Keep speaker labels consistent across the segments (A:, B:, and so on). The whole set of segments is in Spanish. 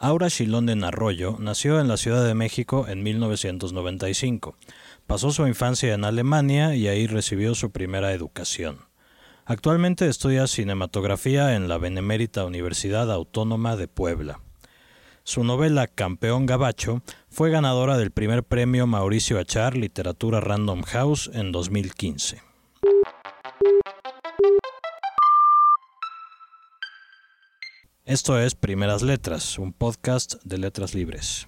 A: Aura Shilónden Arroyo nació en la Ciudad de México en 1995. Pasó su infancia en Alemania y ahí recibió su primera educación. Actualmente estudia cinematografía en la Benemérita Universidad Autónoma de Puebla. Su novela Campeón Gabacho fue ganadora del primer premio Mauricio Achar Literatura Random House en 2015. Esto es Primeras Letras, un podcast de letras libres.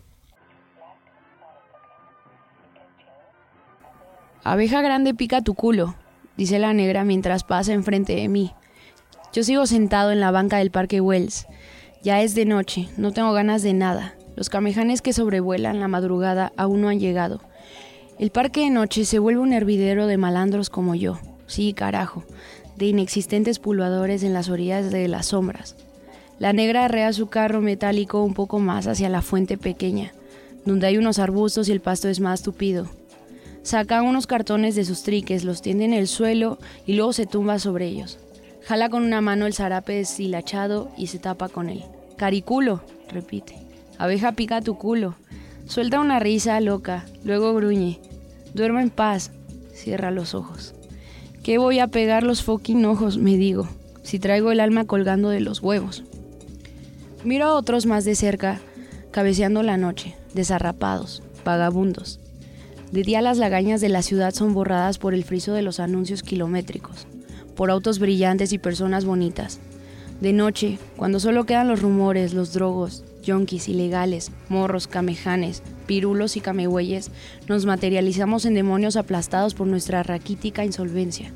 B: Abeja grande pica tu culo, dice la negra mientras pasa enfrente de mí. Yo sigo sentado en la banca del Parque Wells. Ya es de noche, no tengo ganas de nada. Los camejanes que sobrevuelan la madrugada aún no han llegado. El parque de noche se vuelve un hervidero de malandros como yo. Sí, carajo, de inexistentes pulvadores en las orillas de las sombras. La negra arrea su carro metálico un poco más hacia la fuente pequeña, donde hay unos arbustos y el pasto es más tupido. Saca unos cartones de sus triques, los tiende en el suelo y luego se tumba sobre ellos. Jala con una mano el zarape deshilachado y se tapa con él. Cariculo, repite. Abeja pica tu culo. Suelta una risa loca, luego gruñe. Duerme en paz. Cierra los ojos. ¿Qué voy a pegar los fucking ojos? me digo, si traigo el alma colgando de los huevos. Miro a otros más de cerca, cabeceando la noche, desarrapados, vagabundos. De día las lagañas de la ciudad son borradas por el friso de los anuncios kilométricos, por autos brillantes y personas bonitas. De noche, cuando solo quedan los rumores, los drogos, yonkis ilegales, morros, camejanes, pirulos y camegüeyes, nos materializamos en demonios aplastados por nuestra raquítica insolvencia.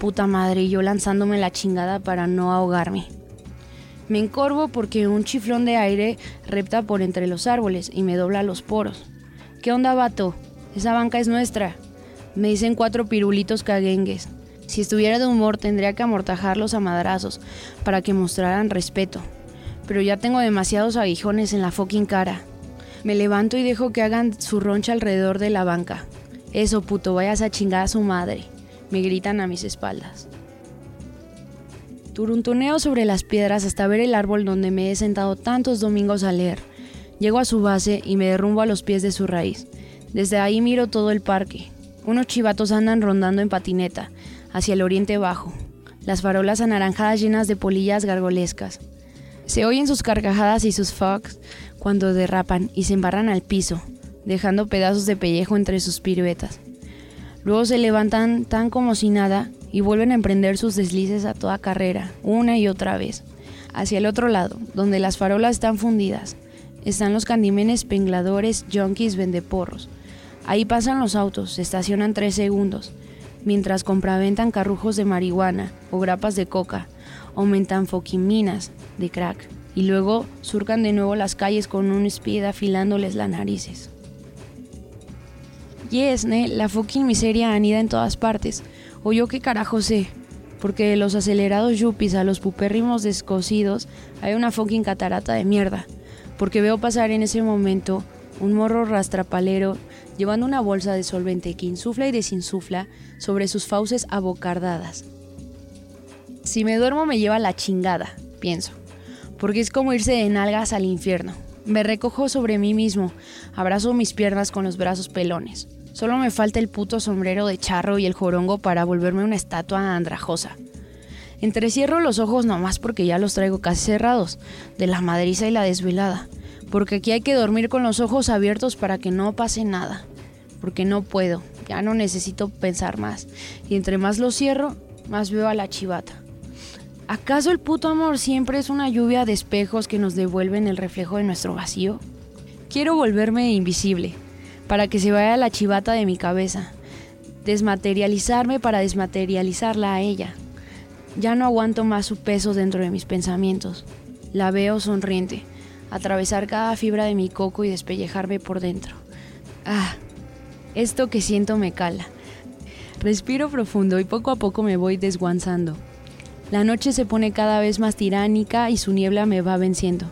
B: Puta madre, yo lanzándome la chingada para no ahogarme. Me encorvo porque un chiflón de aire repta por entre los árboles y me dobla los poros. ¿Qué onda, vato? Esa banca es nuestra. Me dicen cuatro pirulitos caguengues. Si estuviera de humor tendría que amortajarlos a madrazos para que mostraran respeto. Pero ya tengo demasiados aguijones en la fucking cara. Me levanto y dejo que hagan su roncha alrededor de la banca. Eso, puto, vayas a chingar a su madre. Me gritan a mis espaldas. Turuntuneo sobre las piedras hasta ver el árbol donde me he sentado tantos domingos a leer. Llego a su base y me derrumbo a los pies de su raíz. Desde ahí miro todo el parque. Unos chivatos andan rondando en patineta, hacia el oriente bajo. Las farolas anaranjadas llenas de polillas gargolescas. Se oyen sus carcajadas y sus fogs cuando derrapan y se embarran al piso, dejando pedazos de pellejo entre sus piruetas. Luego se levantan tan como si nada y vuelven a emprender sus deslices a toda carrera, una y otra vez. Hacia el otro lado, donde las farolas están fundidas, están los candimenes pengladores, junkies, vendeporros. Ahí pasan los autos, estacionan tres segundos, mientras compraventan carrujos de marihuana o grapas de coca, aumentan foquiminas de crack, y luego surcan de nuevo las calles con un speed afilándoles las narices. Yes, ne, la fucking miseria anida en todas partes. O yo qué carajo sé. Porque de los acelerados yuppies a los pupérrimos descosidos hay una fucking catarata de mierda. Porque veo pasar en ese momento un morro rastrapalero llevando una bolsa de solvente que insufla y desinsufla sobre sus fauces abocardadas. Si me duermo me lleva la chingada, pienso. Porque es como irse de nalgas al infierno. Me recojo sobre mí mismo, abrazo mis piernas con los brazos pelones. Solo me falta el puto sombrero de charro y el jorongo para volverme una estatua andrajosa. Entrecierro los ojos nomás porque ya los traigo casi cerrados, de la madriza y la desvelada. Porque aquí hay que dormir con los ojos abiertos para que no pase nada. Porque no puedo, ya no necesito pensar más. Y entre más lo cierro, más veo a la chivata. ¿Acaso el puto amor siempre es una lluvia de espejos que nos devuelven el reflejo de nuestro vacío? Quiero volverme invisible, para que se vaya la chivata de mi cabeza. Desmaterializarme para desmaterializarla a ella. Ya no aguanto más su peso dentro de mis pensamientos. La veo sonriente, atravesar cada fibra de mi coco y despellejarme por dentro. Ah, esto que siento me cala. Respiro profundo y poco a poco me voy desguanzando. La noche se pone cada vez más tiránica y su niebla me va venciendo.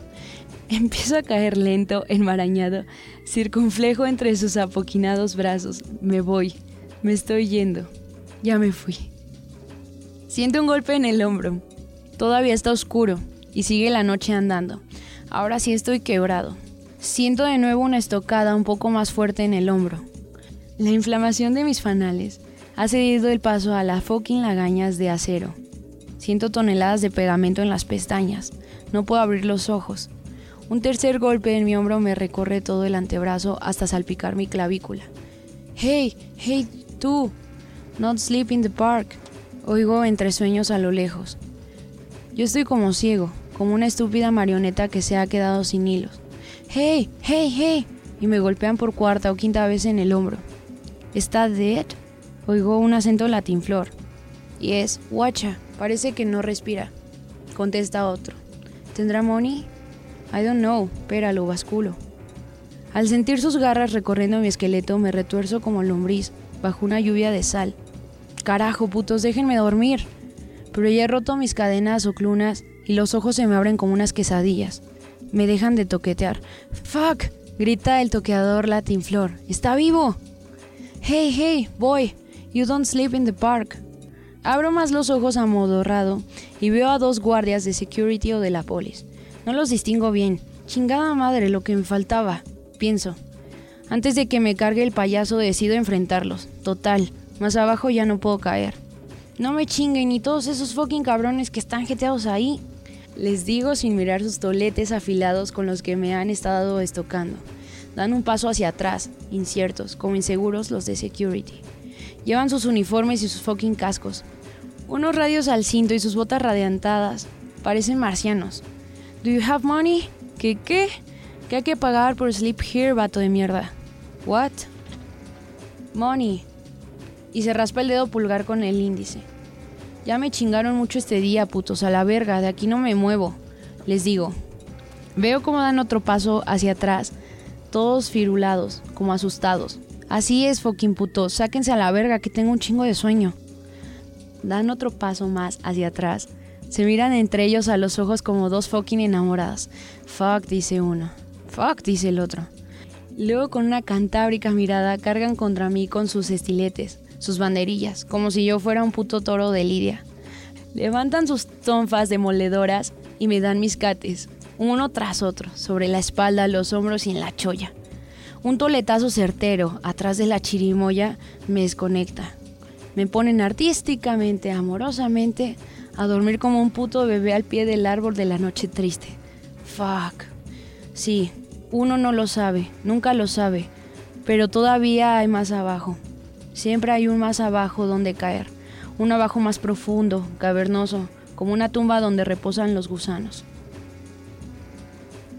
B: Empiezo a caer lento, enmarañado, circunflejo entre sus apoquinados brazos. Me voy, me estoy yendo. Ya me fui. Siento un golpe en el hombro. Todavía está oscuro y sigue la noche andando. Ahora sí estoy quebrado. Siento de nuevo una estocada un poco más fuerte en el hombro. La inflamación de mis fanales ha cedido el paso a las fucking lagañas de acero. Siento toneladas de pegamento en las pestañas. No puedo abrir los ojos. Un tercer golpe en mi hombro me recorre todo el antebrazo hasta salpicar mi clavícula. Hey, hey, tú. Not sleep in the park. Oigo entre sueños a lo lejos. Yo estoy como ciego, como una estúpida marioneta que se ha quedado sin hilos. Hey, hey, hey. Y me golpean por cuarta o quinta vez en el hombro. ¿Está dead? Oigo un acento latinflor. Y es, guacha, parece que no respira. Contesta otro. ¿Tendrá money? I don't know, pero lo basculo. Al sentir sus garras recorriendo mi esqueleto, me retuerzo como lombriz, bajo una lluvia de sal. Carajo, putos, déjenme dormir. Pero ya he roto mis cadenas o clunas y los ojos se me abren como unas quesadillas. Me dejan de toquetear. ¡Fuck! grita el toqueador Latinflor. ¡Está vivo! Hey, hey, boy, you don't sleep in the park. Abro más los ojos amodorrado y veo a dos guardias de security o de la polis. No los distingo bien. Chingada madre, lo que me faltaba, pienso. Antes de que me cargue el payaso decido enfrentarlos. Total, más abajo ya no puedo caer. No me chinguen ni todos esos fucking cabrones que están jeteados ahí. Les digo sin mirar sus toletes afilados con los que me han estado estocando. Dan un paso hacia atrás, inciertos, como inseguros los de security. Llevan sus uniformes y sus fucking cascos. Unos radios al cinto y sus botas radiantadas. Parecen marcianos. ¿Do you have money? ¿Qué qué? ¿Qué hay que pagar por sleep here, vato de mierda? What? Money. Y se raspa el dedo pulgar con el índice. Ya me chingaron mucho este día, putos, a la verga, de aquí no me muevo. Les digo. Veo cómo dan otro paso hacia atrás, todos firulados, como asustados. Así es, fucking putos, sáquense a la verga que tengo un chingo de sueño. Dan otro paso más hacia atrás. Se miran entre ellos a los ojos como dos fucking enamoradas. Fuck, dice uno. Fuck, dice el otro. Luego con una cantábrica mirada cargan contra mí con sus estiletes sus banderillas, como si yo fuera un puto toro de lidia. Levantan sus tonfas demoledoras y me dan mis cates, uno tras otro, sobre la espalda, los hombros y en la cholla. Un toletazo certero atrás de la chirimoya me desconecta. Me ponen artísticamente, amorosamente, a dormir como un puto bebé al pie del árbol de la noche triste. Fuck. Sí, uno no lo sabe, nunca lo sabe, pero todavía hay más abajo. Siempre hay un más abajo donde caer, un abajo más profundo, cavernoso, como una tumba donde reposan los gusanos.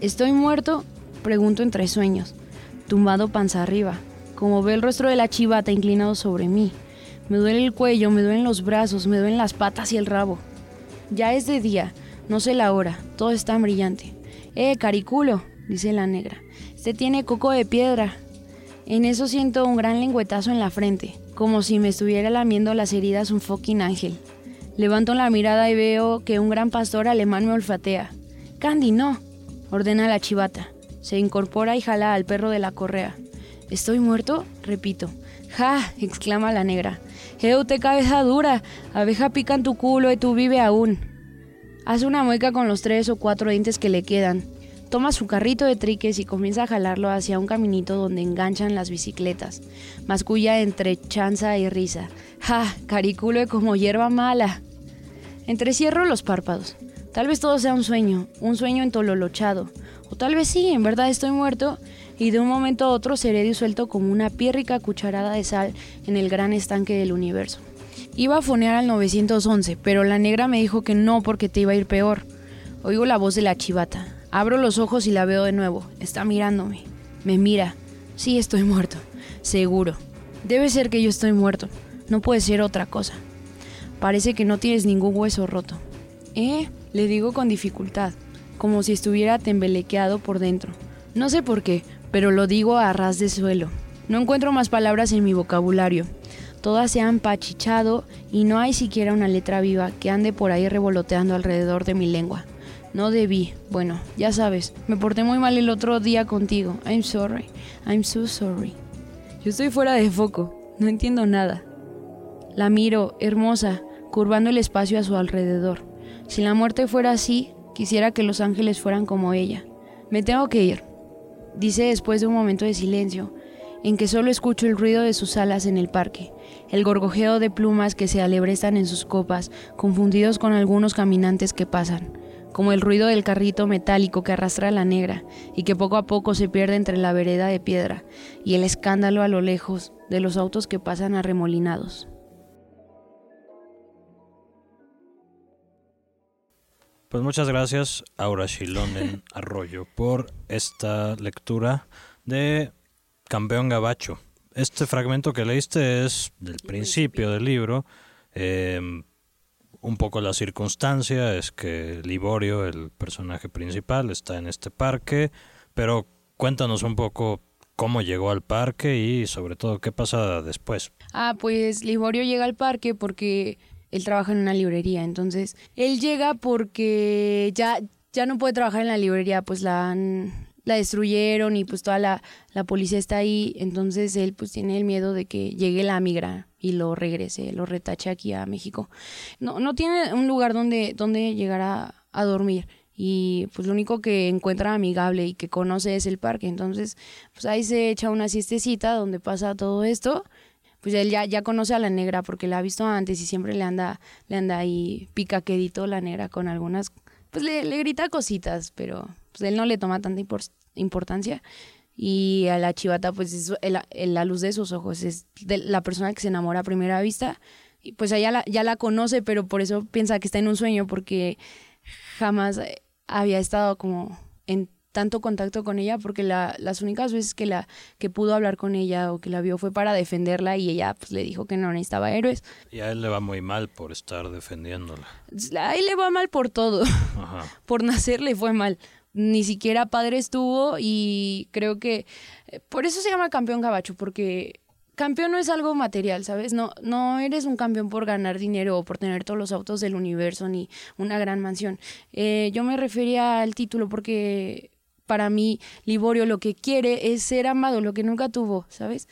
B: ¿Estoy muerto? Pregunto entre sueños, tumbado panza arriba, como ve el rostro de la chivata inclinado sobre mí. Me duele el cuello, me duelen los brazos, me duelen las patas y el rabo. Ya es de día, no sé la hora, todo está brillante. Eh, cariculo, dice la negra. Este tiene coco de piedra, en eso siento un gran lengüetazo en la frente, como si me estuviera lamiendo las heridas un fucking ángel. Levanto la mirada y veo que un gran pastor alemán me olfatea. Candy, no, ordena la chivata. Se incorpora y jala al perro de la correa. ¿Estoy muerto? Repito. ¡Ja! exclama la negra. Te cabeza dura! Abeja pica en tu culo y tú vive aún. Hace una mueca con los tres o cuatro dientes que le quedan. Toma su carrito de triques y comienza a jalarlo hacia un caminito donde enganchan las bicicletas. Masculla entre chanza y risa. ¡Ja! Cariculo como hierba mala. Entrecierro los párpados. Tal vez todo sea un sueño, un sueño entololochado. O tal vez sí, en verdad estoy muerto y de un momento a otro seré disuelto como una piérrica cucharada de sal en el gran estanque del universo. Iba a fonear al 911, pero la negra me dijo que no porque te iba a ir peor. Oigo la voz de la chivata. Abro los ojos y la veo de nuevo. Está mirándome. Me mira. Sí, estoy muerto. Seguro. Debe ser que yo estoy muerto. No puede ser otra cosa. Parece que no tienes ningún hueso roto. ¿Eh? Le digo con dificultad, como si estuviera tembelequeado por dentro. No sé por qué, pero lo digo a ras de suelo. No encuentro más palabras en mi vocabulario. Todas se han pachichado y no hay siquiera una letra viva que ande por ahí revoloteando alrededor de mi lengua. No debí. Bueno, ya sabes, me porté muy mal el otro día contigo. I'm sorry. I'm so sorry. Yo estoy fuera de foco. No entiendo nada. La miro, hermosa, curvando el espacio a su alrededor. Si la muerte fuera así, quisiera que los ángeles fueran como ella. Me tengo que ir, dice después de un momento de silencio, en que solo escucho el ruido de sus alas en el parque, el gorgojeo de plumas que se alebrestan en sus copas, confundidos con algunos caminantes que pasan, como el ruido del carrito metálico que arrastra a la negra y que poco a poco se pierde entre la vereda de piedra, y el escándalo a lo lejos de los autos que pasan arremolinados.
A: Pues muchas gracias, Aura Shilonen Arroyo, por esta lectura de Campeón Gabacho. Este fragmento que leíste es del principio del libro. Em, un poco la circunstancia es que Liborio, el personaje principal, está en este parque, pero cuéntanos un poco cómo llegó al parque y sobre todo qué pasa después.
B: Ah, pues Liborio llega al parque porque él trabaja en una librería, entonces él llega porque ya, ya no puede trabajar en la librería, pues la la destruyeron y pues toda la, la, policía está ahí, entonces él pues tiene el miedo de que llegue la migra y lo regrese, lo retache aquí a México. No, no tiene un lugar donde, donde llegar a, a dormir. Y pues lo único que encuentra amigable y que conoce es el parque, entonces pues ahí se echa una siestecita donde pasa todo esto pues él ya, ya conoce a la negra porque la ha visto antes y siempre le anda, le anda ahí picaquedito la negra con algunas, pues le, le grita cositas, pero pues él no le toma tanta importancia. Y a la chivata, pues es la luz de sus ojos, es la persona que se enamora a primera vista. Y pues ella la, ya la conoce, pero por eso piensa que está en un sueño, porque jamás había estado como en tanto contacto con ella porque la, las únicas veces que la que pudo hablar con ella o que la vio fue para defenderla y ella pues le dijo que no necesitaba héroes.
A: Y a él le va muy mal por estar defendiéndola.
B: A él le va mal por todo. por nacer le fue mal. Ni siquiera padre estuvo y creo que eh, por eso se llama campeón gabacho porque campeón no es algo material, ¿sabes? No, no eres un campeón por ganar dinero o por tener todos los autos del universo ni una gran mansión. Eh, yo me refería al título porque para mí Liborio lo que quiere es ser amado, lo que nunca tuvo, ¿sabes?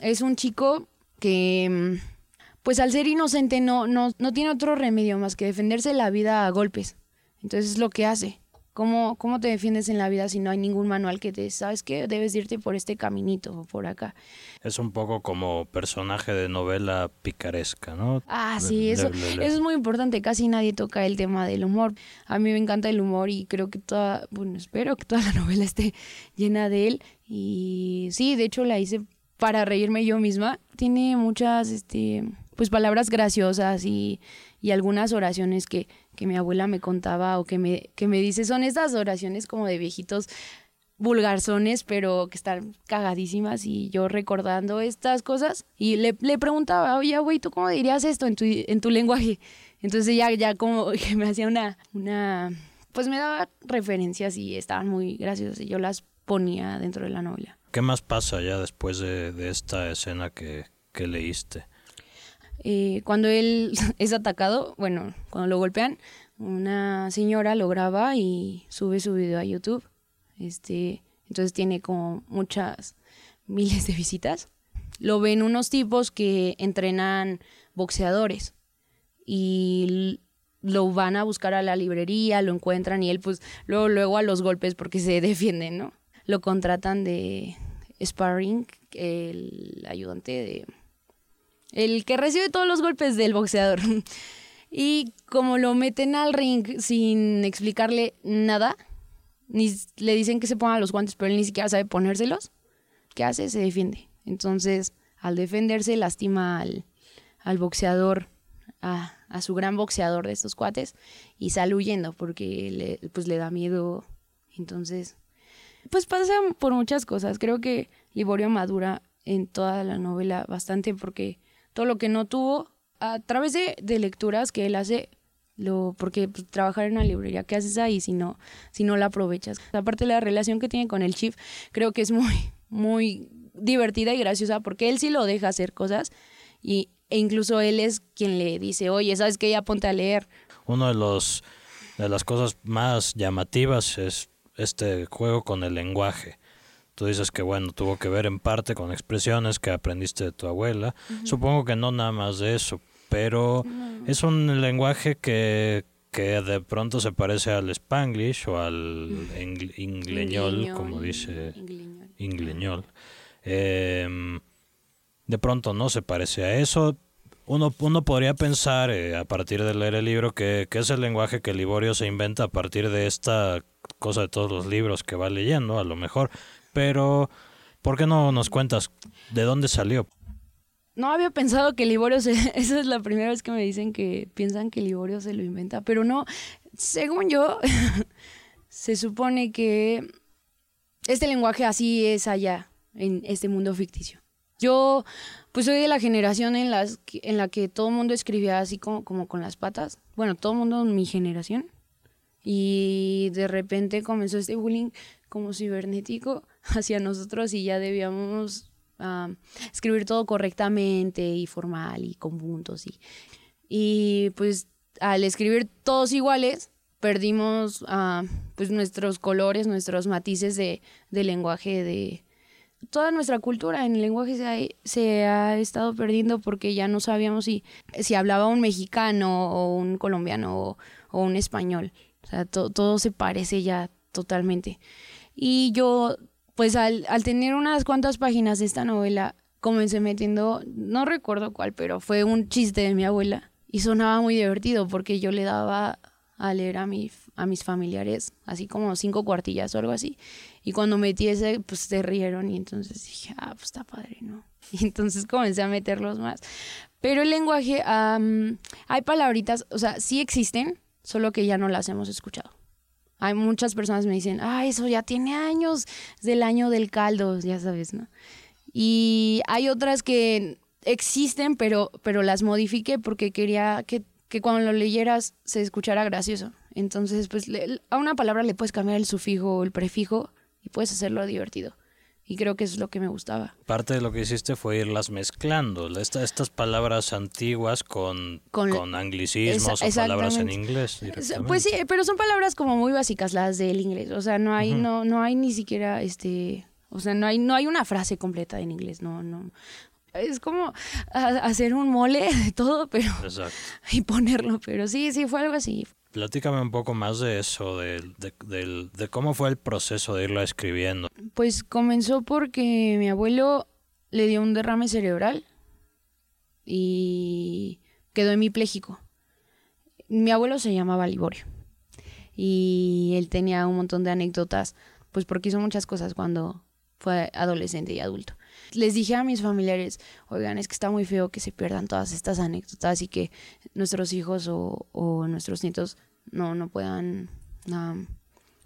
B: Es un chico que, mm, pues al ser inocente no, no, no tiene otro remedio más que defenderse la vida a golpes. Entonces es lo que hace. ¿Cómo, ¿Cómo te defiendes en la vida si no hay ningún manual que te, sabes que debes irte por este caminito o por acá?
A: Es un poco como personaje de novela picaresca, ¿no?
B: Ah, sí, eso, eso es muy importante. Casi nadie toca el tema del humor. A mí me encanta el humor y creo que toda, bueno, espero que toda la novela esté llena de él. Y sí, de hecho la hice para reírme yo misma. Tiene muchas, este, pues palabras graciosas y, y algunas oraciones que, que mi abuela me contaba o que me, que me dice, son estas oraciones como de viejitos vulgarzones, pero que están cagadísimas y yo recordando estas cosas y le, le preguntaba, oye, güey, ¿tú cómo dirías esto en tu, en tu lenguaje? Entonces ya, ya como que me hacía una, una, pues me daba referencias y estaban muy graciosas y yo las ponía dentro de la novela.
A: ¿Qué más pasa ya después de, de esta escena que, que leíste?
B: Eh, cuando él es atacado, bueno, cuando lo golpean, una señora lo graba y sube su video a YouTube. Este, entonces tiene como muchas miles de visitas. Lo ven unos tipos que entrenan boxeadores y lo van a buscar a la librería, lo encuentran y él pues luego, luego a los golpes porque se defienden, ¿no? Lo contratan de sparring, el ayudante de el que recibe todos los golpes del boxeador. y como lo meten al ring sin explicarle nada, ni le dicen que se ponga los guantes, pero él ni siquiera sabe ponérselos, ¿qué hace? Se defiende. Entonces, al defenderse, lastima al, al boxeador, a, a, su gran boxeador de estos cuates, y sale huyendo porque le, pues, le da miedo. Entonces, pues pasa por muchas cosas. Creo que Liborio madura en toda la novela bastante porque todo lo que no tuvo a través de, lecturas que él hace lo porque pues, trabajar en una librería qué haces ahí si no si no la aprovechas aparte la relación que tiene con el chief creo que es muy muy divertida y graciosa porque él sí lo deja hacer cosas y e incluso él es quien le dice oye sabes que ya ponte a leer
A: uno de de las cosas más llamativas es este juego con el lenguaje Tú dices que, bueno, tuvo que ver en parte con expresiones que aprendiste de tu abuela. Supongo que no nada más de eso, pero es un lenguaje que, que de pronto se parece al spanglish o al ingleñol, como dice ingleñol. Em, de pronto no se parece a eso. Uno, uno podría pensar, eh, a partir de leer el libro, que, que, es el lenguaje que Liborio se inventa a partir de esta cosa de todos los libros que va leyendo, a lo mejor. Pero, ¿por qué no nos cuentas de dónde salió?
B: No había pensado que Liborio se... Esa es la primera vez que me dicen que piensan que Liborio se lo inventa, pero no, según yo, se supone que este lenguaje así es allá, en este mundo ficticio. Yo, pues soy de la generación en, las, en la que todo el mundo escribía así como, como con las patas. Bueno, todo el mundo en mi generación. Y de repente comenzó este bullying como cibernético hacia nosotros y ya debíamos escribir todo correctamente y formal y con puntos. Y, y pues al escribir todos iguales, perdimos pues nuestros colores, nuestros matices de, lenguaje, de toda nuestra cultura en el lenguaje se ha, se ha, estado perdiendo porque ya no sabíamos si, si hablaba un mexicano o un colombiano o un español. O sea, todo se parece ya totalmente. Y yo pues al, al tener unas cuantas páginas de esta novela, comencé metiendo, no recuerdo cuál, pero fue un chiste de mi abuela y sonaba muy divertido porque yo le daba a leer a, mi, a mis familiares, así como cinco cuartillas o algo así. Y cuando metí ese, pues se rieron y entonces dije, ah, pues está padre, ¿no? Y entonces comencé a meterlos más. Pero el lenguaje, hay palabritas, o sea, sí existen, solo que ya no las hemos escuchado. Hay muchas personas me dicen, ah, eso ya tiene años, del año del caldo, ya sabes, ¿no? Y hay otras que existen, pero, pero las modifiqué porque quería que, que cuando lo leyeras se escuchara gracioso. Entonces, pues a una palabra le puedes cambiar el sufijo o el prefijo y puedes hacerlo divertido. Y creo que eso es lo que me gustaba.
A: Parte de lo que hiciste fue irlas mezclando, estas palabras antiguas con, con, anglicismos o palabras en inglés.
B: Pues sí, pero son palabras como muy básicas las del inglés. O sea, no hay, no, no hay ni siquiera este. O sea, no hay, no hay una frase completa en inglés, no, no. Es como hacer un mole de todo, pero. Exacto. Y ponerlo, pero sí, sí, fue algo así.
A: Platícame un poco más de eso, de, cómo fue el proceso de irla escribiendo.
B: Pues comenzó porque mi abuelo le dio un derrame cerebral y quedó hemipléjico. Mi abuelo se llamaba Liborio y él tenía un montón de anécdotas, pues porque hizo muchas cosas cuando fue adolescente y adulto. Les dije a mis familiares, oigan, es que está muy feo que se pierdan todas estas anécdotas y que nuestros hijos o, nuestros nietos no, no puedan,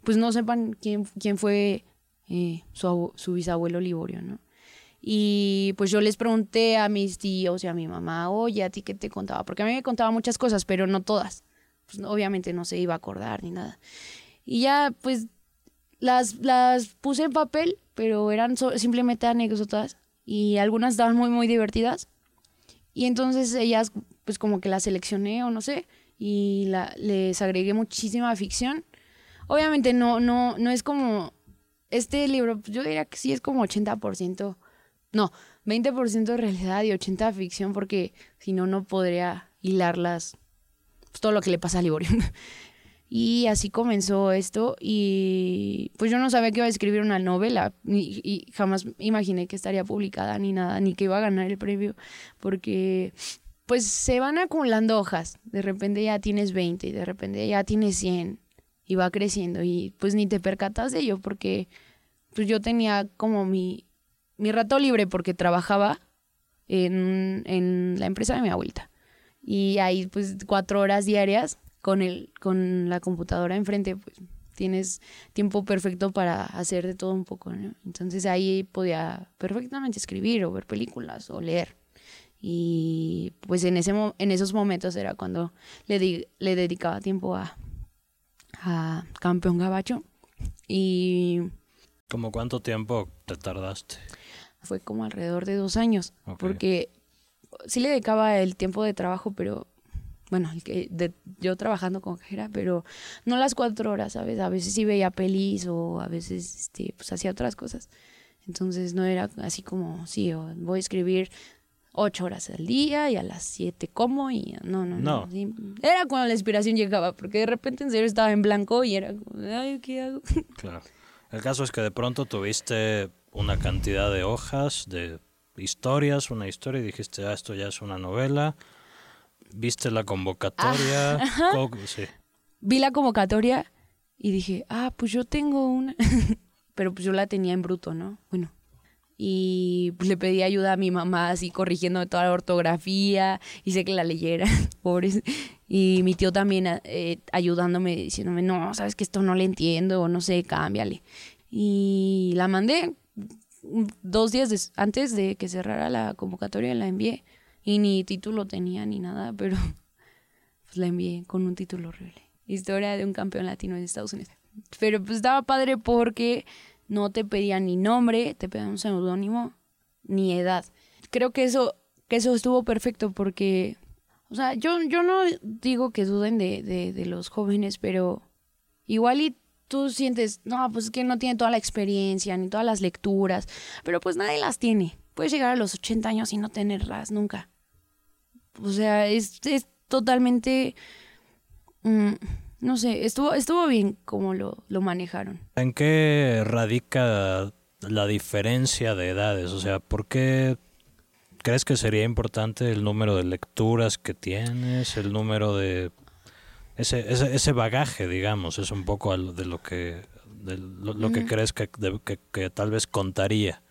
B: pues no sepan quién, quién fue eh, su, su, bisabuelo Liborio, ¿no? Y pues yo les pregunté a mis tíos y a mi mamá, oye, ¿a ti qué te contaba? Porque a mí me contaba muchas cosas, pero no todas. Pues obviamente no se iba a acordar ni nada. Y ya, pues las, las puse en papel, pero eran simplemente anécdotas y algunas estaban muy, muy divertidas. Y entonces ellas, pues como que las seleccioné o no sé, y la, les agregué muchísima ficción. Obviamente no, no, no es como, este libro, yo diría que sí es como 80%, no, 20% de realidad y 80% ficción, porque si no, no podría hilarlas, pues, todo lo que le pasa a Liborio. Y así comenzó esto y pues yo no sabía que iba a escribir una novela y, jamás imaginé que estaría publicada ni nada, ni que iba a ganar el premio, porque pues se van acumulando hojas, de repente ya tienes 20 y de repente ya tienes 100 y va creciendo y pues ni te percatas de ello porque pues yo tenía como mi, mi rato libre porque trabajaba en, en la empresa de mi abuelita. Y ahí pues cuatro horas diarias con, el, con la computadora enfrente, pues tienes tiempo perfecto para hacer de todo un poco, Entonces ahí podía perfectamente escribir o ver películas o leer. Y pues en, ese, en esos momentos era cuando le, le dedicaba tiempo a, a Campeón Gabacho. Y...
A: ¿Cómo cuánto tiempo te tardaste?
B: Fue como alrededor de dos años, porque sí le dedicaba el tiempo de trabajo, pero bueno, que de, yo trabajando con cajera, pero no las cuatro horas, ¿sabes? A veces sí veía pelis o a veces este, pues hacía otras cosas. Entonces no era así como, sí, voy a escribir ocho horas al día y a las siete como y no, no, no.
A: No.
B: sí. Era cuando la inspiración llegaba, porque de repente en serio estaba en blanco y era como, ay, ¿qué hago?
A: Claro. El caso es que de pronto tuviste una cantidad de hojas, de historias, una historia y dijiste, ah, esto ya es una novela. Viste la convocatoria. co- sí.
B: Vi la convocatoria y dije, ah, pues yo tengo una. Pero pues yo la tenía en bruto, ¿no? Bueno. Y pues le pedí ayuda a mi mamá, así corrigiendo toda la ortografía, hice que la leyera, pobres. Y mi tío también eh, ayudándome, diciéndome, no, sabes que esto no le entiendo, o no sé, cámbiale. Y la mandé dos días antes de que cerrara la convocatoria, la envié. Y ni título tenía ni nada, pero pues la envié con un título horrible. Historia de un campeón latino en Estados Unidos. Pero pues estaba padre porque no te pedían ni nombre, te pedían un seudónimo, ni edad. Creo que eso, que eso estuvo perfecto porque, o sea, yo, yo no digo que duden de, de, de los jóvenes, pero igual y tú sientes, no, pues es que no tiene toda la experiencia, ni todas las lecturas, pero pues nadie las tiene. Puedes llegar a los 80 años y no tenerlas nunca. O sea, es, es totalmente... mm, no sé, estuvo, estuvo bien como lo, lo manejaron.
A: ¿En qué radica la diferencia de edades? O sea, ¿por qué crees que sería importante el número de lecturas que tienes, el número de ese, ese, ese bagaje, digamos, es un poco de lo que de lo, lo que crees que, de- que- que tal vez contaría.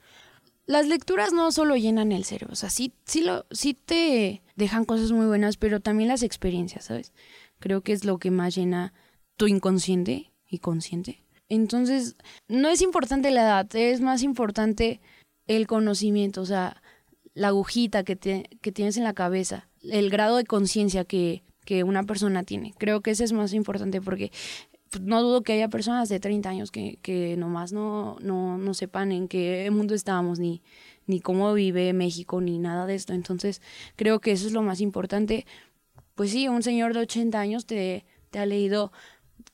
B: Las lecturas no solo llenan el cerebro, o sea, sí, sí, lo, sí te dejan cosas muy buenas, pero también las experiencias, ¿sabes? Creo que es lo que más llena tu inconsciente y consciente. Entonces, no es importante la edad, es más importante el conocimiento, o sea, la agujita que, te- que tienes en la cabeza, el grado de conciencia que, que una persona tiene. Creo que ese es más importante porque no dudo que haya personas de 30 años que, que nomás no, no, no sepan en qué mundo estábamos, ni, ni cómo vive México, ni nada de esto. Entonces, creo que eso es lo más importante. Pues sí, un señor de 80 años te, te ha leído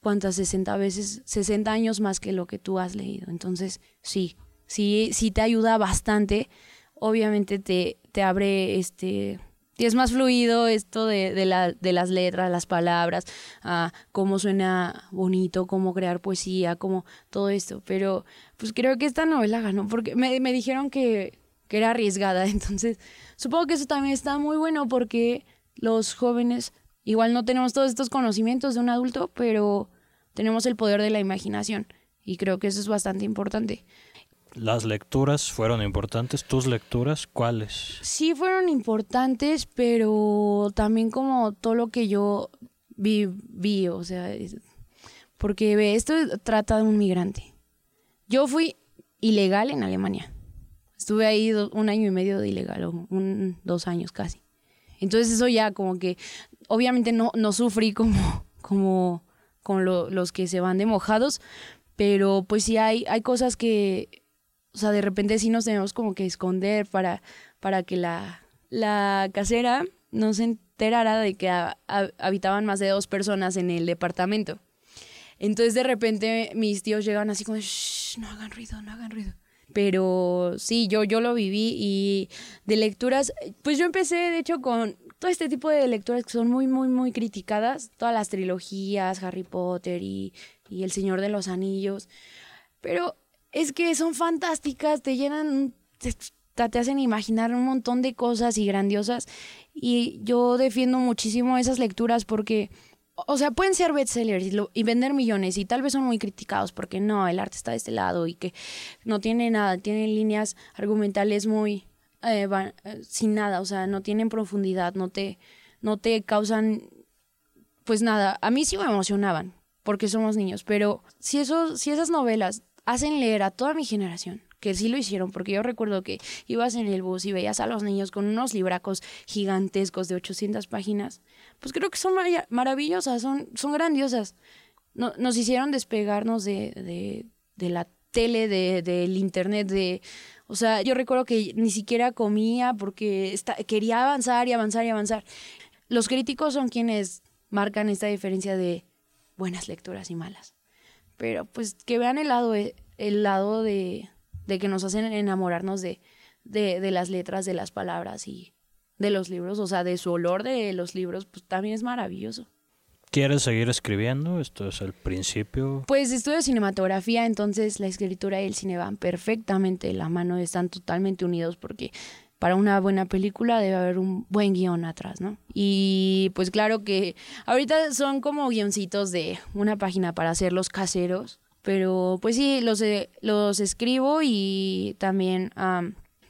B: cuántas 60 veces, 60 años más que lo que tú has leído. Entonces, sí, sí, sí te ayuda bastante. Obviamente te, te abre este. Y es más fluido esto de, de, de las letras, las palabras, ah, cómo suena bonito, cómo crear poesía, cómo todo esto. Pero pues creo que esta novela ganó porque me, me dijeron que, que era arriesgada. Entonces, supongo que eso también está muy bueno porque los jóvenes igual no tenemos todos estos conocimientos de un adulto, pero tenemos el poder de la imaginación. Y creo que eso es bastante importante.
A: Las lecturas fueron importantes, tus lecturas, ¿cuáles?
B: Sí fueron importantes, pero también como todo lo que yo vi, o sea, porque esto trata de un migrante. Yo fui ilegal en Alemania. Estuve ahí un año y medio de ilegal, o un, dos años casi. Entonces eso ya como que, obviamente no, no sufrí como, como con lo- los que se van de mojados, pero pues sí hay, hay cosas que, o sea, de repente sí nos tenemos como que esconder para, para que la, la casera no se enterara de que ha- ha- habitaban más de dos personas en el departamento. Entonces de repente mis tíos llegan así como, "Shh, no hagan ruido, no hagan ruido. Pero sí, yo, yo lo viví y de lecturas, pues yo empecé de hecho con todo este tipo de lecturas que son muy, muy, muy criticadas, todas las trilogías, Harry Potter y, y El Señor de los Anillos, pero es que son fantásticas, te llenan, te, te hacen imaginar un montón de cosas y grandiosas. Y yo defiendo muchísimo esas lecturas porque o sea, pueden ser bestsellers y, y vender millones y tal vez son muy criticados porque no, el arte está de este lado y que no tiene nada, tienen líneas argumentales muy eh, va- eh, sin nada, o sea, no tienen profundidad, no te, no te causan, pues nada, a mí sí me emocionaban porque somos niños, pero si, eso, si esas novelas hacen leer a toda mi generación, que sí lo hicieron, porque yo recuerdo que ibas en el bus y veías a los niños con unos libracos gigantescos de 800 páginas, pues creo que son mara- maravillosas, son, son grandiosas. No- nos hicieron despegarnos de, de, de la tele, de, del internet, de... O sea, yo recuerdo que ni siquiera comía porque quería avanzar y avanzar y avanzar. Los críticos son quienes marcan esta diferencia de buenas lecturas y malas. Pero pues que vean el lado, el lado de, de que nos hacen enamorarnos de, de, de las letras, de las palabras y de los libros, o sea, de su olor de los libros, pues también es maravilloso.
A: ¿Quieres seguir escribiendo? Esto es el principio.
B: Pues estudio cinematografía, entonces la escritura y el cine van perfectamente de la mano, están totalmente unidos porque para una buena película debe haber un buen guion atrás, ¿no? Y pues claro que ahorita son como guioncitos de una página para hacerlos caseros, pero pues sí, los, eh, los escribo y también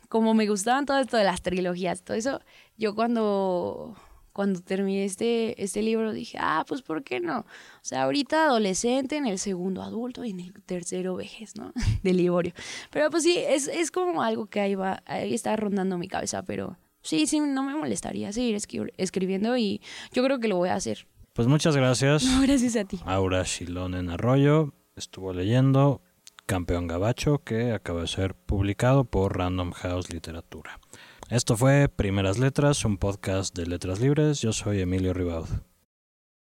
B: como me gustaban todo esto de las trilogías, todo eso, yo cuando cuando terminé este, este libro dije, ah, pues ¿por qué no? O sea, ahorita adolescente, en el segundo adulto y en el tercero vejez, ¿no? De Liborio. Pero pues sí, es, es como algo que ahí va, ahí está rondando mi cabeza, pero sí, sí, no me molestaría seguir escribiendo y yo creo que lo voy a hacer.
A: Pues muchas gracias.
B: No, gracias a ti.
A: Aura Shilón en Arroyo estuvo leyendo Campeón Gabacho, que acaba de ser publicado por Random House Literatura. Esto fue Primeras Letras, un podcast de letras libres. Yo soy Emilio Ribaud.